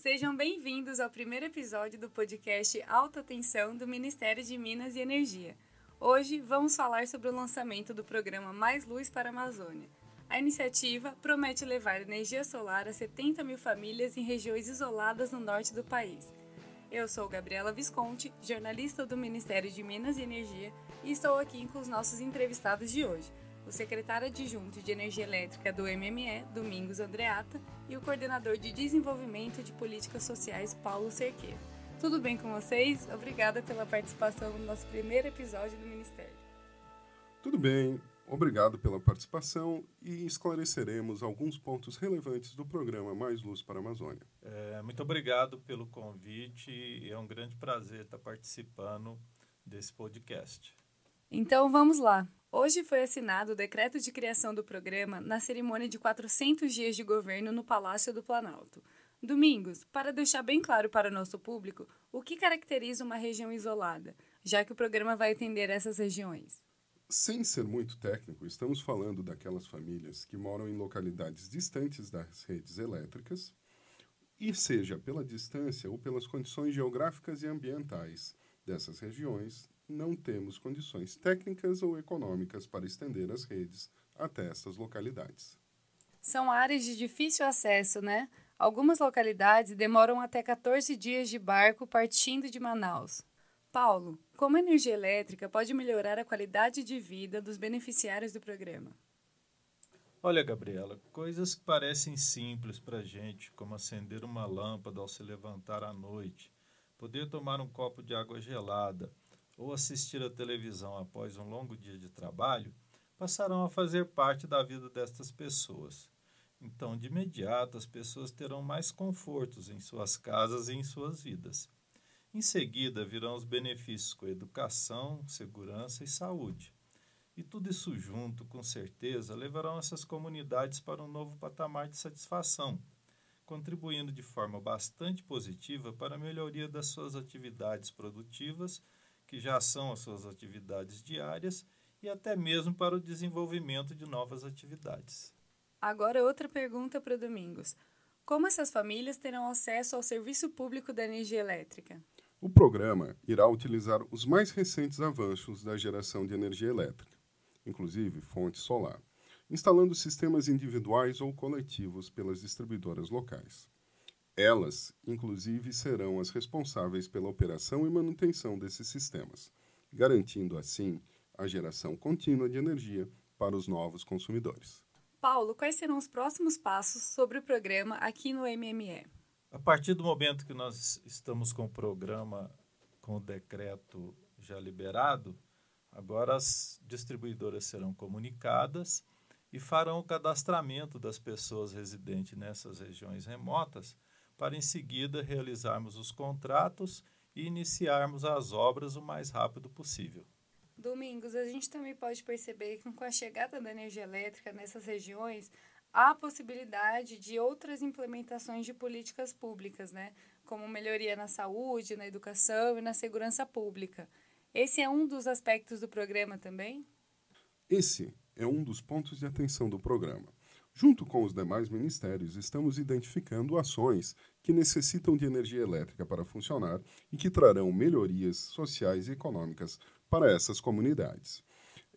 Sejam bem-vindos ao primeiro episódio do podcast Alta Tensão do Ministério de Minas e Energia. Hoje vamos falar sobre o lançamento do programa Mais Luz para a Amazônia. A iniciativa promete levar energia solar a 70 mil famílias em regiões isoladas no norte do país. Eu sou Gabriela Visconti, jornalista do Ministério de Minas e Energia, e estou aqui com os nossos entrevistados de hoje o secretário adjunto de Energia Elétrica do MME, Domingos Andreata, e o coordenador de Desenvolvimento de Políticas Sociais, Paulo Cerqueira. Tudo bem com vocês? Obrigada pela participação no nosso primeiro episódio do Ministério. Tudo bem, obrigado pela participação e esclareceremos alguns pontos relevantes do programa Mais Luz para a Amazônia. É, muito obrigado pelo convite, é um grande prazer estar participando desse podcast. Então vamos lá. Hoje foi assinado o decreto de criação do programa na cerimônia de 400 dias de governo no Palácio do Planalto. Domingos, para deixar bem claro para o nosso público, o que caracteriza uma região isolada, já que o programa vai atender essas regiões? Sem ser muito técnico, estamos falando daquelas famílias que moram em localidades distantes das redes elétricas, e seja pela distância ou pelas condições geográficas e ambientais dessas regiões, não temos condições técnicas ou econômicas para estender as redes até essas localidades. São áreas de difícil acesso, né? Algumas localidades demoram até 14 dias de barco partindo de Manaus. Paulo, como a energia elétrica pode melhorar a qualidade de vida dos beneficiários do programa? Olha, Gabriela, coisas que parecem simples para a gente, como acender uma lâmpada ao se levantar à noite, poder tomar um copo de água gelada, ou assistir à televisão após um longo dia de trabalho passarão a fazer parte da vida destas pessoas. Então, de imediato, as pessoas terão mais confortos em suas casas e em suas vidas. Em seguida, virão os benefícios com educação, segurança e saúde. E tudo isso junto, com certeza, levarão essas comunidades para um novo patamar de satisfação, contribuindo de forma bastante positiva para a melhoria das suas atividades produtivas que já são as suas atividades diárias e até mesmo para o desenvolvimento de novas atividades. Agora, outra pergunta para o Domingos. Como essas famílias terão acesso ao serviço público da energia elétrica? O programa irá utilizar os mais recentes avanços da geração de energia elétrica, inclusive fonte solar, instalando sistemas individuais ou coletivos pelas distribuidoras locais. Elas, inclusive, serão as responsáveis pela operação e manutenção desses sistemas, garantindo assim a geração contínua de energia para os novos consumidores. Paulo, quais serão os próximos passos sobre o programa aqui no MME? A partir do momento que nós estamos com o programa, com o decreto já liberado, agora as distribuidoras serão comunicadas e farão o cadastramento das pessoas residentes nessas regiões remotas para em seguida realizarmos os contratos e iniciarmos as obras o mais rápido possível. Domingos, a gente também pode perceber que com a chegada da energia elétrica nessas regiões, há a possibilidade de outras implementações de políticas públicas, né? como melhoria na saúde, na educação e na segurança pública. Esse é um dos aspectos do programa também? Esse é um dos pontos de atenção do programa. Junto com os demais ministérios, estamos identificando ações que necessitam de energia elétrica para funcionar e que trarão melhorias sociais e econômicas para essas comunidades.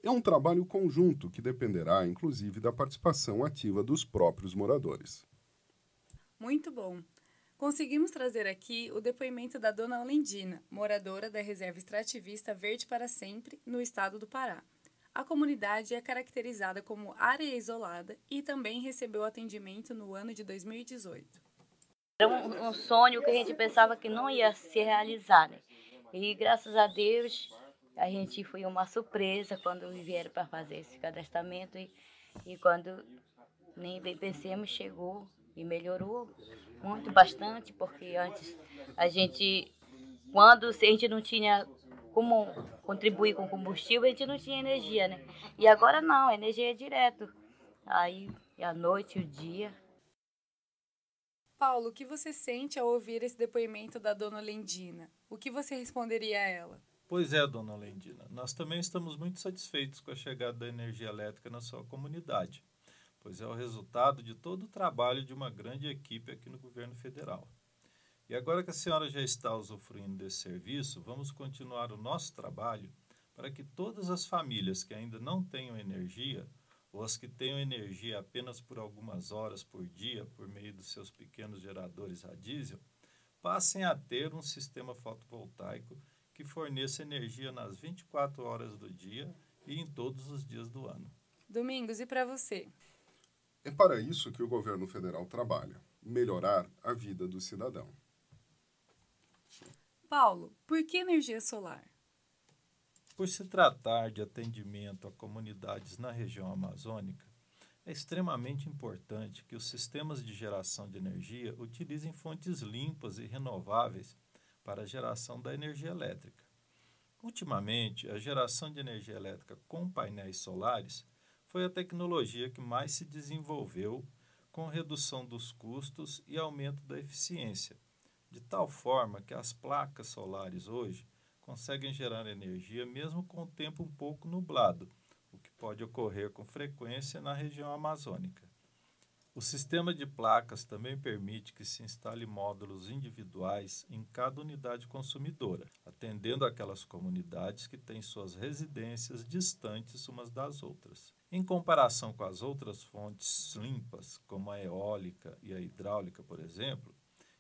É um trabalho conjunto que dependerá, inclusive, da participação ativa dos próprios moradores. Muito bom. Conseguimos trazer aqui o depoimento da dona Olendina, moradora da reserva extrativista Verde para Sempre, no estado do Pará. A comunidade é caracterizada como área isolada e também recebeu atendimento no ano de 2018. Era um, um sonho que a gente pensava que não ia se realizar. Né? E graças a Deus, a gente foi uma surpresa quando vieram para fazer esse cadastramento e, e quando nem bem pensemos, chegou e melhorou muito, bastante, porque antes a gente, quando a gente não tinha como contribuir com combustível, a gente não tinha energia, né? E agora não, a energia é direto. Aí, a noite, o dia. Paulo, o que você sente ao ouvir esse depoimento da dona Lendina? O que você responderia a ela? Pois é, dona Lendina. Nós também estamos muito satisfeitos com a chegada da energia elétrica na sua comunidade, pois é o resultado de todo o trabalho de uma grande equipe aqui no governo federal. E agora que a senhora já está usufruindo desse serviço, vamos continuar o nosso trabalho para que todas as famílias que ainda não tenham energia, ou as que tenham energia apenas por algumas horas por dia por meio dos seus pequenos geradores a diesel, passem a ter um sistema fotovoltaico que forneça energia nas 24 horas do dia e em todos os dias do ano. Domingos, e para você? É para isso que o governo federal trabalha melhorar a vida do cidadão. Paulo, por que energia solar? Por se tratar de atendimento a comunidades na região amazônica, é extremamente importante que os sistemas de geração de energia utilizem fontes limpas e renováveis para a geração da energia elétrica. Ultimamente, a geração de energia elétrica com painéis solares foi a tecnologia que mais se desenvolveu com redução dos custos e aumento da eficiência de tal forma que as placas solares hoje conseguem gerar energia mesmo com o tempo um pouco nublado, o que pode ocorrer com frequência na região amazônica. O sistema de placas também permite que se instale módulos individuais em cada unidade consumidora, atendendo aquelas comunidades que têm suas residências distantes umas das outras. Em comparação com as outras fontes limpas, como a eólica e a hidráulica, por exemplo,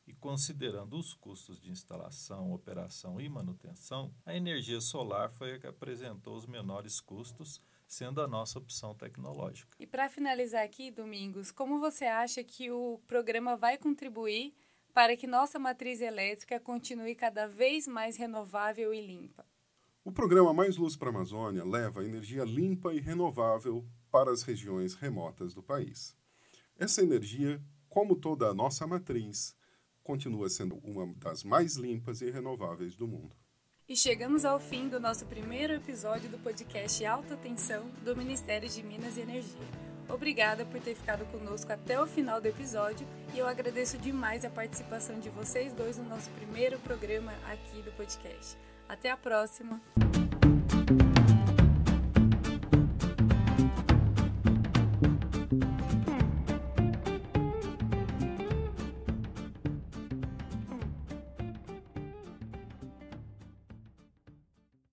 e considerando os custos de instalação, operação e manutenção, a energia solar foi a que apresentou os menores custos, sendo a nossa opção tecnológica. E para finalizar aqui, Domingos, como você acha que o programa vai contribuir para que nossa matriz elétrica continue cada vez mais renovável e limpa? O programa Mais Luz para a Amazônia leva energia limpa e renovável para as regiões remotas do país. Essa energia, como toda a nossa matriz, continua sendo uma das mais limpas e renováveis do mundo. E chegamos ao fim do nosso primeiro episódio do podcast Alta Tensão do Ministério de Minas e Energia. Obrigada por ter ficado conosco até o final do episódio e eu agradeço demais a participação de vocês dois no nosso primeiro programa aqui do podcast. Até a próxima!